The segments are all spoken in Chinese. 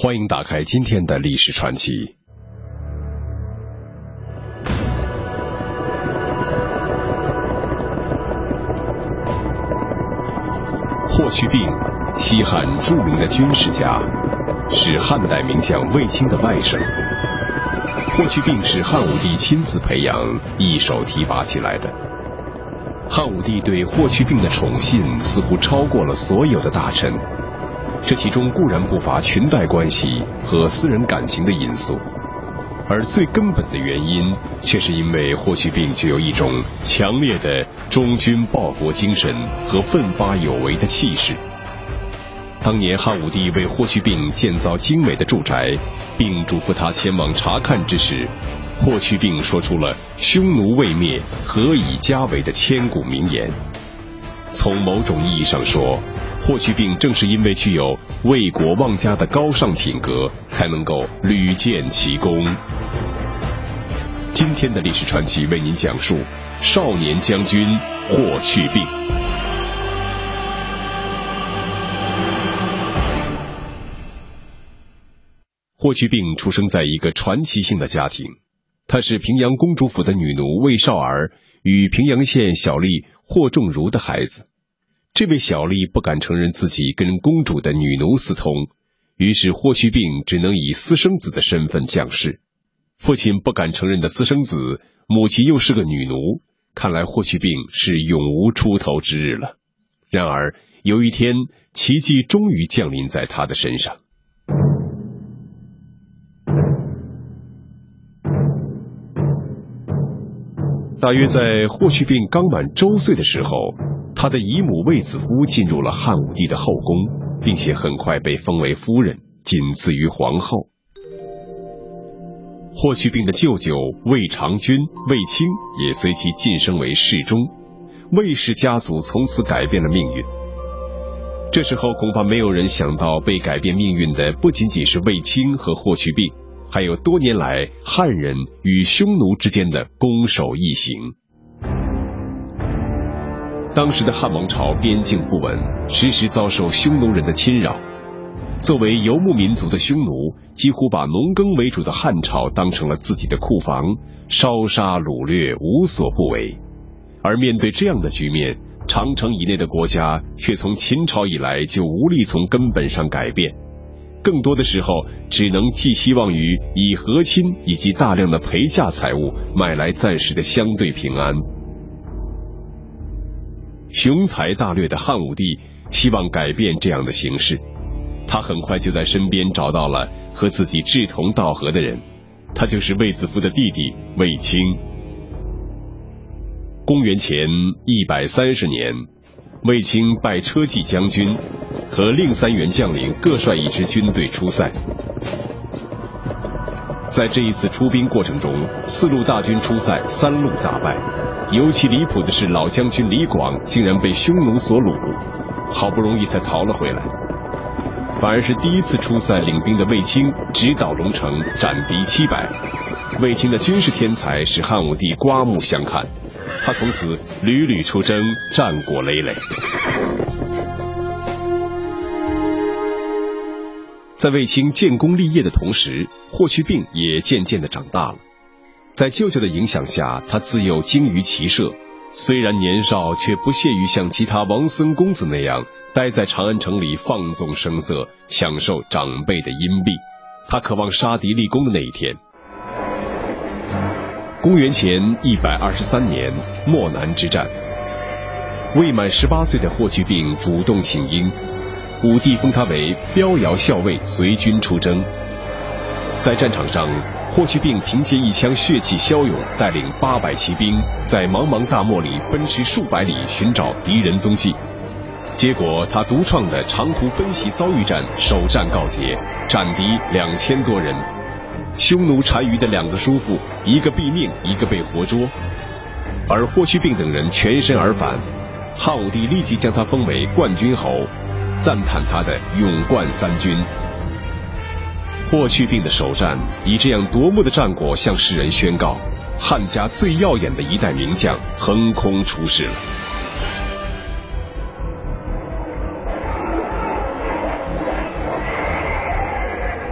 欢迎打开今天的历史传奇。霍去病，西汉著名的军事家，是汉代名将卫青的外甥。霍去病是汉武帝亲自培养、一手提拔起来的。汉武帝对霍去病的宠信似乎超过了所有的大臣。这其中固然不乏裙带关系和私人感情的因素，而最根本的原因却是因为霍去病具有一种强烈的忠君报国精神和奋发有为的气势。当年汉武帝为霍去病建造精美的住宅，并嘱咐他前往查看之时，霍去病说出了“匈奴未灭，何以家为”的千古名言。从某种意义上说，霍去病正是因为具有为国忘家的高尚品格，才能够屡建奇功。今天的历史传奇为您讲述少年将军霍去病。霍去病出生在一个传奇性的家庭，他是平阳公主府的女奴魏少儿与平阳县小吏霍仲儒的孩子。这位小吏不敢承认自己跟公主的女奴私通，于是霍去病只能以私生子的身份降世。父亲不敢承认的私生子，母亲又是个女奴，看来霍去病是永无出头之日了。然而有一天，奇迹终于降临在他的身上。大约在霍去病刚满周岁的时候。他的姨母卫子夫进入了汉武帝的后宫，并且很快被封为夫人，仅次于皇后。霍去病的舅舅卫长君卫青也随即晋升为侍中，卫氏家族从此改变了命运。这时候恐怕没有人想到，被改变命运的不仅仅是卫青和霍去病，还有多年来汉人与匈奴之间的攻守异形。当时的汉王朝边境不稳，时时遭受匈奴人的侵扰。作为游牧民族的匈奴，几乎把农耕为主的汉朝当成了自己的库房，烧杀掳掠无所不为。而面对这样的局面，长城以内的国家却从秦朝以来就无力从根本上改变，更多的时候只能寄希望于以和亲以及大量的陪嫁财物买来暂时的相对平安。雄才大略的汉武帝希望改变这样的形势，他很快就在身边找到了和自己志同道合的人，他就是卫子夫的弟弟卫青。公元前一百三十年，卫青拜车骑将军，和另三员将领各率一支军队出塞。在这一次出兵过程中，四路大军出塞，三路大败。尤其离谱的是，老将军李广竟然被匈奴所掳，好不容易才逃了回来。反而是第一次出塞领兵的卫青直捣龙城，斩敌七百。卫青的军事天才使汉武帝刮目相看，他从此屡屡出征，战果累累。在卫青建功立业的同时，霍去病也渐渐的长大了。在舅舅的影响下，他自幼精于骑射，虽然年少，却不屑于像其他王孙公子那样待在长安城里放纵声色，享受长辈的荫庇。他渴望杀敌立功的那一天。公元前一百二十三年，漠南之战，未满十八岁的霍去病主动请缨。武帝封他为骠遥校尉，随军出征。在战场上，霍去病凭借一腔血气骁勇，带领八百骑兵在茫茫大漠里奔驰数百里，寻找敌人踪迹。结果，他独创的长途奔袭遭遇战首战告捷，斩敌两千多人。匈奴单于的两个叔父，一个毙命，一个被活捉，而霍去病等人全身而返。汉武帝立即将他封为冠军侯。赞叹他的勇冠三军。霍去病的首战以这样夺目的战果向世人宣告，汉家最耀眼的一代名将横空出世了。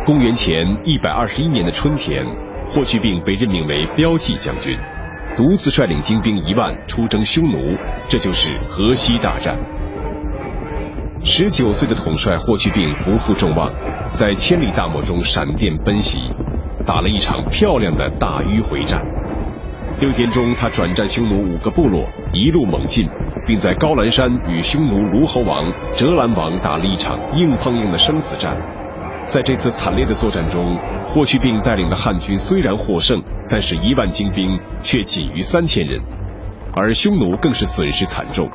公元前一百二十一年的春天，霍去病被任命为骠骑将军，独自率领精兵一万出征匈奴，这就是河西大战。十九岁的统帅霍去病不负众望，在千里大漠中闪电奔袭，打了一场漂亮的大迂回战。六天中，他转战匈奴五个部落，一路猛进，并在高兰山与匈奴卢侯王、折兰王打了一场硬碰硬的生死战。在这次惨烈的作战中，霍去病带领的汉军虽然获胜，但是一万精兵却仅余三千人，而匈奴更是损失惨重，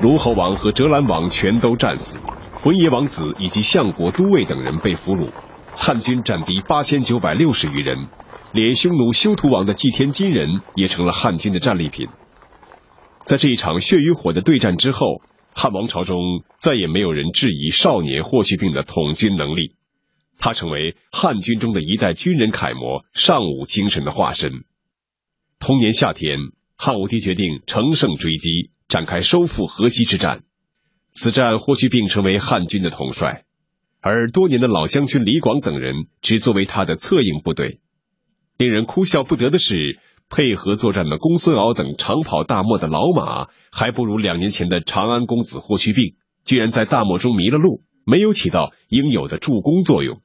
卢侯王和折兰王全都战死，浑邪王子以及相国都尉等人被俘虏，汉军战敌八千九百六十余人，连匈奴休屠王的祭天金人也成了汉军的战利品。在这一场血与火的对战之后，汉王朝中再也没有人质疑少年霍去病的统军能力。他成为汉军中的一代军人楷模，尚武精神的化身。同年夏天，汉武帝决定乘胜追击，展开收复河西之战。此战，霍去病成为汉军的统帅，而多年的老将军李广等人只作为他的策应部队。令人哭笑不得的是，配合作战的公孙敖等长跑大漠的老马，还不如两年前的长安公子霍去病，居然在大漠中迷了路，没有起到应有的助攻作用。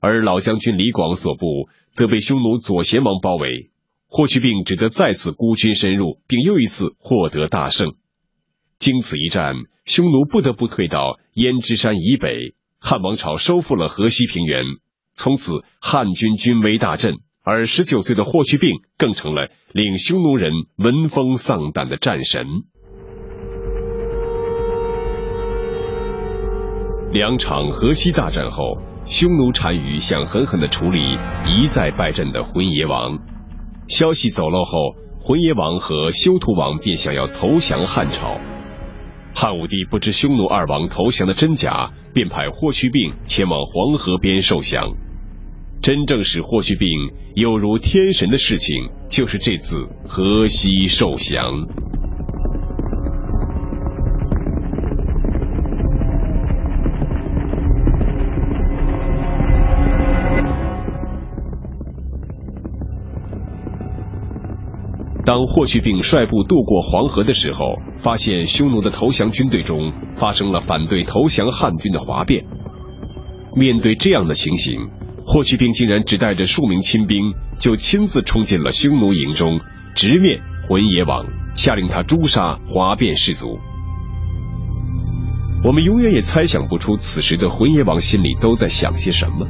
而老将军李广所部则被匈奴左贤王包围，霍去病只得再次孤军深入，并又一次获得大胜。经此一战，匈奴不得不退到胭脂山以北，汉王朝收复了河西平原，从此汉军军威大振。而十九岁的霍去病更成了令匈奴人闻风丧胆的战神。两场河西大战后。匈奴单于想狠狠地处理一再败阵的浑邪王，消息走漏后，浑邪王和休屠王便想要投降汉朝。汉武帝不知匈奴二王投降的真假，便派霍去病前往黄河边受降。真正使霍去病有如天神的事情，就是这次河西受降。当霍去病率部渡过黄河的时候，发现匈奴的投降军队中发生了反对投降汉军的哗变。面对这样的情形，霍去病竟然只带着数名亲兵，就亲自冲进了匈奴营中，直面浑邪王，下令他诛杀哗变士卒。我们永远也猜想不出此时的浑邪王心里都在想些什么。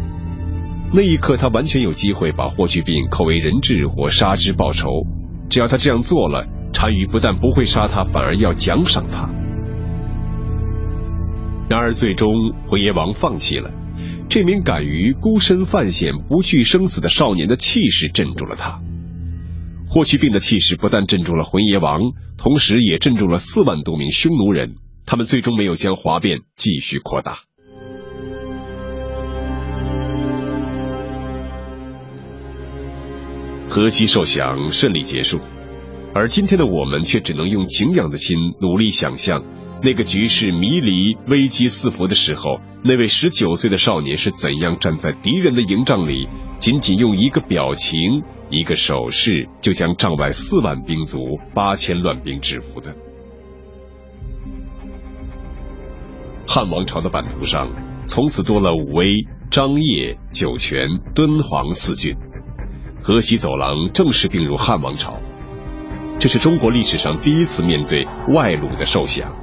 那一刻，他完全有机会把霍去病扣为人质或杀之报仇。只要他这样做了，单于不但不会杀他，反而要奖赏他。然而，最终浑邪王放弃了。这名敢于孤身犯险、不惧生死的少年的气势镇住了他。霍去病的气势不但镇住了浑邪王，同时也镇住了四万多名匈奴人。他们最终没有将哗变继续扩大。河西受降顺利结束，而今天的我们却只能用敬仰的心努力想象，那个局势迷离、危机四伏的时候，那位十九岁的少年是怎样站在敌人的营帐里，仅仅用一个表情、一个手势，就将帐外四万兵卒、八千乱兵制服的。汉王朝的版图上，从此多了武威、张掖、酒泉、敦煌四郡。河西走廊正式并入汉王朝，这是中国历史上第一次面对外虏的受降，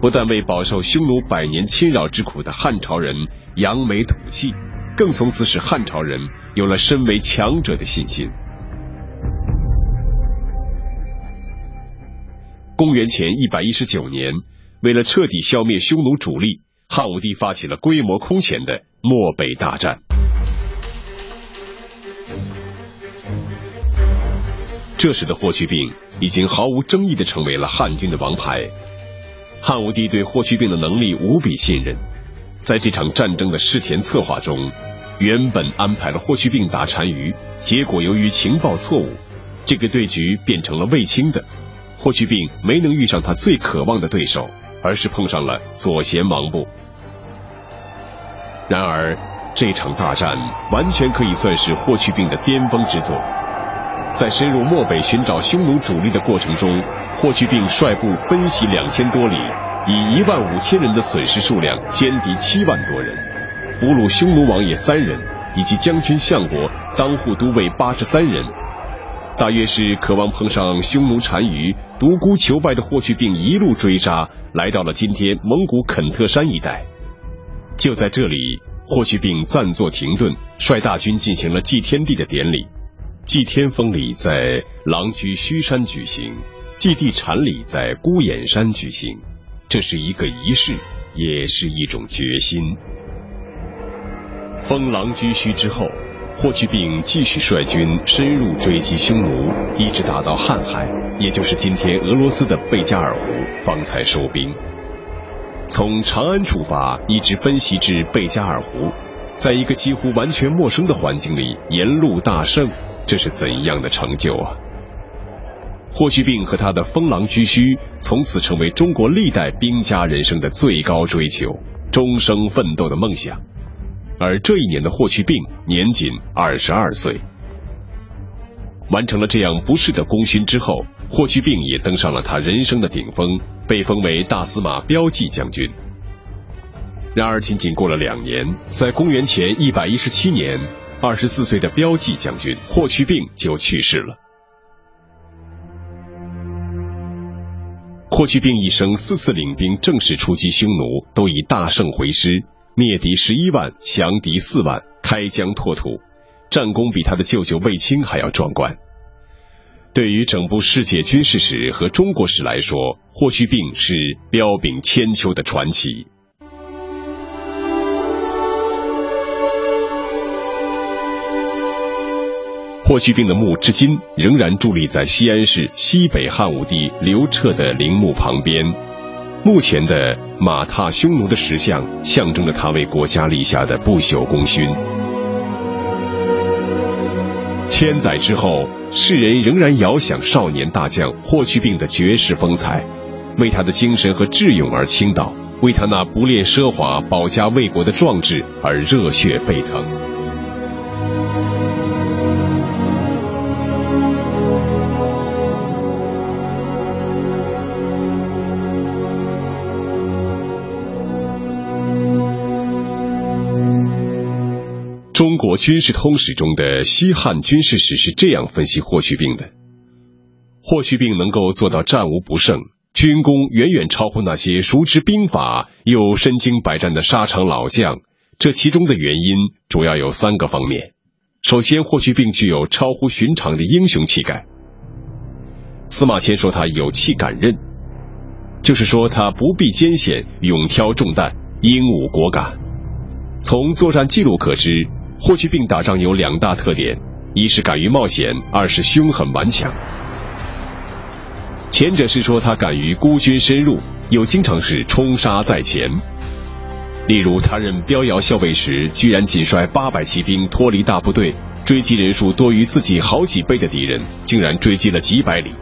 不但为饱受匈奴百年侵扰之苦的汉朝人扬眉吐气，更从此使汉朝人有了身为强者的信心。公元前一百一十九年，为了彻底消灭匈奴主力，汉武帝发起了规模空前的漠北大战。这时的霍去病已经毫无争议的成为了汉军的王牌。汉武帝对霍去病的能力无比信任，在这场战争的事前策划中，原本安排了霍去病打单于，结果由于情报错误，这个对局变成了卫青的。霍去病没能遇上他最渴望的对手，而是碰上了左贤王部。然而，这场大战完全可以算是霍去病的巅峰之作。在深入漠北寻找匈奴主力的过程中，霍去病率部奔袭两千多里，以一万五千人的损失数量歼敌七万多人，俘虏匈奴王爷三人，以及将军相国、当户都尉八十三人。大约是渴望碰上匈奴单于，独孤求败的霍去病一路追杀，来到了今天蒙古肯特山一带。就在这里，霍去病暂作停顿，率大军进行了祭天地的典礼。祭天封礼在狼居胥山举行，祭地禅礼在孤眼山举行。这是一个仪式，也是一种决心。封狼居胥之后。霍去病继续率军深入追击匈奴，一直打到瀚海，也就是今天俄罗斯的贝加尔湖，方才收兵。从长安出发，一直奔袭至贝加尔湖，在一个几乎完全陌生的环境里沿路大胜，这是怎样的成就啊！霍去病和他的封狼居胥，从此成为中国历代兵家人生的最高追求，终生奋斗的梦想。而这一年的霍去病年仅二十二岁，完成了这样不世的功勋之后，霍去病也登上了他人生的顶峰，被封为大司马骠骑将军。然而，仅仅过了两年，在公元前一百一十七年，二十四岁的骠骑将军霍去病就去世了。霍去病一生四次领兵正式出击匈奴，都以大胜回师。灭敌十一万，降敌四万，开疆拓土，战功比他的舅舅卫青还要壮观。对于整部世界军事史和中国史来说，霍去病是彪炳千秋的传奇。霍去病的墓至今仍然伫立在西安市西北汉武帝刘彻的陵墓旁边。目前的马踏匈奴的石像，象征着他为国家立下的不朽功勋。千载之后，世人仍然遥想少年大将霍去病的绝世风采，为他的精神和智勇而倾倒，为他那不恋奢华、保家卫国的壮志而热血沸腾。中国军事通史中的西汉军事史是这样分析霍去病的：霍去病能够做到战无不胜，军功远远超乎那些熟知兵法又身经百战的沙场老将。这其中的原因主要有三个方面。首先，霍去病具有超乎寻常的英雄气概。司马迁说他有气敢任，就是说他不避艰险，勇挑重担，英武果敢。从作战记录可知。霍去病打仗有两大特点：一是敢于冒险，二是凶狠顽强。前者是说他敢于孤军深入，又经常是冲杀在前。例如，他任标遥校尉时，居然仅率八百骑兵脱离大部队，追击人数多于自己好几倍的敌人，竟然追击了几百里。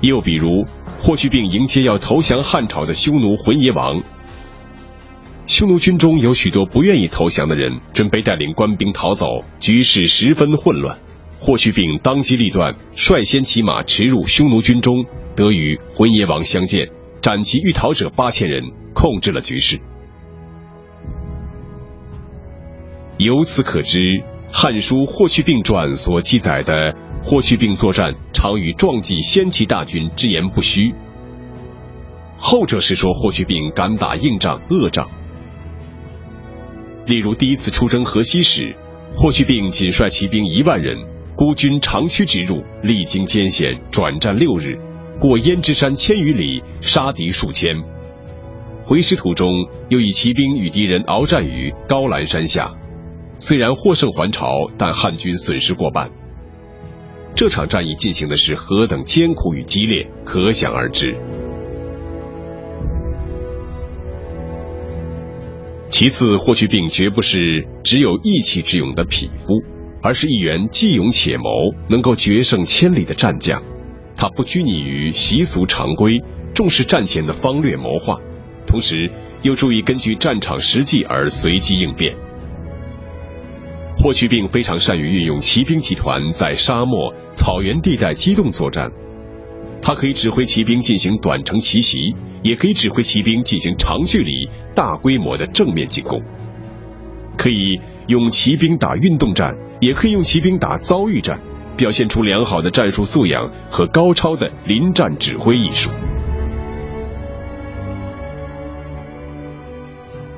又比如，霍去病迎接要投降汉朝的匈奴浑邪王。匈奴军中有许多不愿意投降的人，准备带领官兵逃走，局势十分混乱。霍去病当机立断，率先骑马驰入匈奴军中，得与浑邪王相见，斩其欲逃者八千人，控制了局势。由此可知，《汉书·霍去病传》所记载的霍去病作战，常与壮纪先齐大军之言不虚。后者是说霍去病敢打硬仗、恶仗。例如，第一次出征河西时，霍去病仅率骑兵一万人，孤军长驱直入，历经艰险，转战六日，过焉支山千余里，杀敌数千。回师途中，又以骑兵与敌人鏖战于高兰山下，虽然获胜还朝，但汉军损失过半。这场战役进行的是何等艰苦与激烈，可想而知。其次，霍去病绝不是只有义气之勇的匹夫，而是一员既勇且谋、能够决胜千里的战将。他不拘泥于习俗常规，重视战前的方略谋划，同时又注意根据战场实际而随机应变。霍去病非常善于运用骑兵集团在沙漠、草原地带机动作战，他可以指挥骑兵进行短程奇袭，也可以指挥骑兵进行长距离、大规模的正面进攻，可以用骑兵打运动战，也可以用骑兵打遭遇战，表现出良好的战术素养和高超的临战指挥艺术。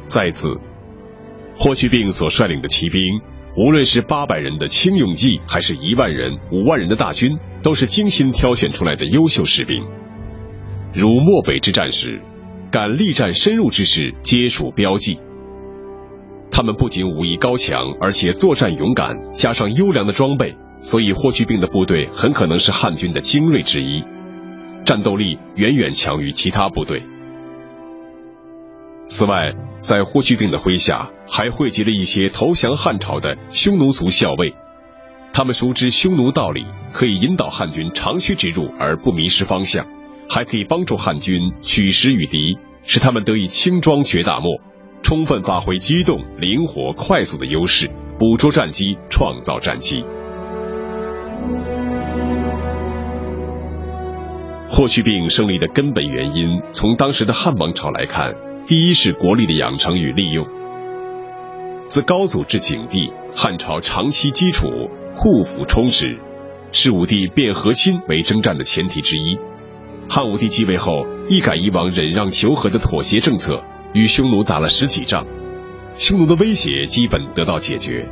再次，霍去病所率领的骑兵。无论是八百人的轻勇骑，还是一万人、五万人的大军，都是精心挑选出来的优秀士兵。如漠北之战时，敢力战深入之士，皆属标记。他们不仅武艺高强，而且作战勇敢，加上优良的装备，所以霍去病的部队很可能是汉军的精锐之一，战斗力远远强于其他部队。此外，在霍去病的麾下，还汇集了一些投降汉朝的匈奴族校尉，他们熟知匈奴道理，可以引导汉军长驱直入而不迷失方向，还可以帮助汉军取实与敌，使他们得以轻装绝大漠，充分发挥机动、灵活、快速的优势，捕捉战机，创造战机。霍去病胜利的根本原因，从当时的汉王朝来看。第一是国力的养成与利用。自高祖至景帝，汉朝长期基础库府充实，是武帝变和亲为征战的前提之一。汉武帝继位后，一改以往忍让求和的妥协政策，与匈奴打了十几仗，匈奴的威胁基本得到解决。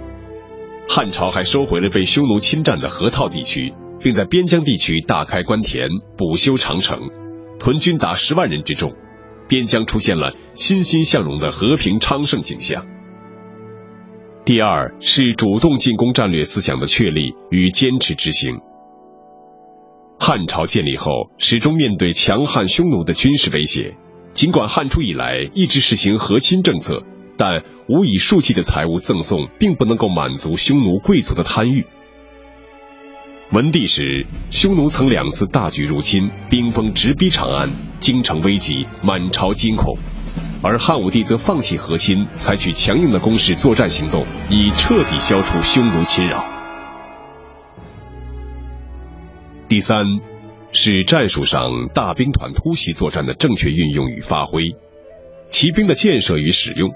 汉朝还收回了被匈奴侵占的河套地区，并在边疆地区大开关田、补修长城，屯军达十万人之众。边疆出现了欣欣向荣的和平昌盛景象。第二是主动进攻战略思想的确立与坚持执行。汉朝建立后，始终面对强悍匈奴的军事威胁，尽管汉初以来一直实行和亲政策，但无以数计的财物赠送并不能够满足匈奴贵族的贪欲。文帝时，匈奴曾两次大举入侵，兵锋直逼长安，京城危急，满朝惊恐。而汉武帝则放弃和亲，采取强硬的攻势作战行动，以彻底消除匈奴侵扰。第三，是战术上大兵团突袭作战的正确运用与发挥，骑兵的建设与使用。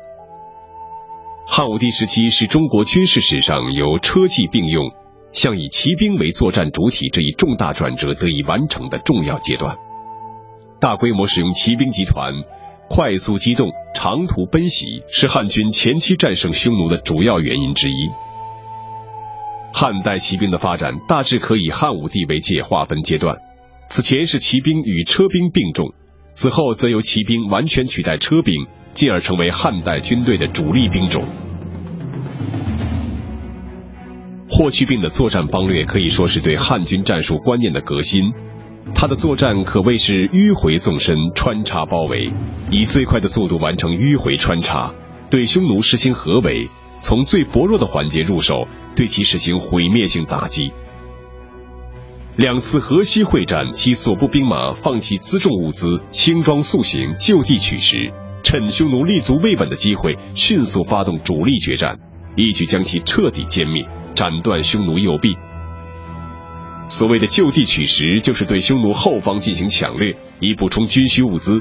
汉武帝时期是中国军事史上由车骑并用。向以骑兵为作战主体这一重大转折得以完成的重要阶段，大规模使用骑兵集团，快速机动、长途奔袭，是汉军前期战胜匈奴的主要原因之一。汉代骑兵的发展大致可以汉武帝为界划分阶段，此前是骑兵与车兵并重，此后则由骑兵完全取代车兵，进而成为汉代军队的主力兵种。霍去病的作战方略可以说是对汉军战术观念的革新。他的作战可谓是迂回纵深、穿插包围，以最快的速度完成迂回穿插，对匈奴实行合围，从最薄弱的环节入手，对其实行毁灭性打击。两次河西会战，其所部兵马放弃辎重物资，轻装速行，就地取食，趁匈奴立足未稳的机会，迅速发动主力决战，一举将其彻底歼灭。斩断匈奴右臂。所谓的就地取食，就是对匈奴后方进行抢掠，以补充军需物资。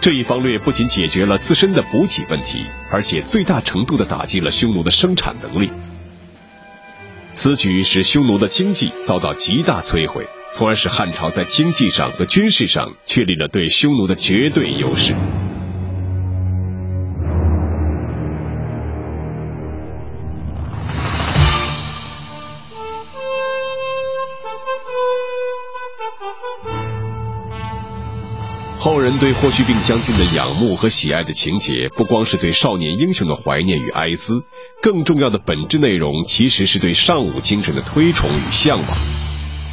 这一方略不仅解决了自身的补给问题，而且最大程度的打击了匈奴的生产能力。此举使匈奴的经济遭到极大摧毁，从而使汉朝在经济上和军事上确立了对匈奴的绝对优势。后人对霍去病将军的仰慕和喜爱的情节，不光是对少年英雄的怀念与哀思，更重要的本质内容其实是对尚武精神的推崇与向往。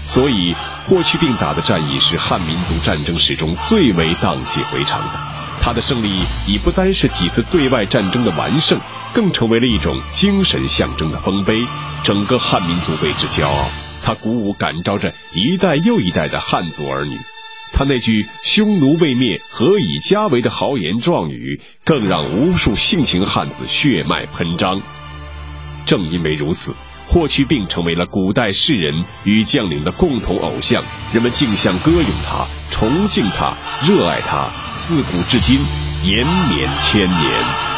所以，霍去病打的战役是汉民族战争史中最为荡气回肠的。他的胜利已不单是几次对外战争的完胜，更成为了一种精神象征的丰碑，整个汉民族为之骄傲。他鼓舞感召着一代又一代的汉族儿女。他那句“匈奴未灭，何以家为”的豪言壮语，更让无数性情汉子血脉喷张。正因为如此，霍去病成为了古代士人与将领的共同偶像，人们竞相歌咏他，崇敬他，热爱他，自古至今，延绵千年。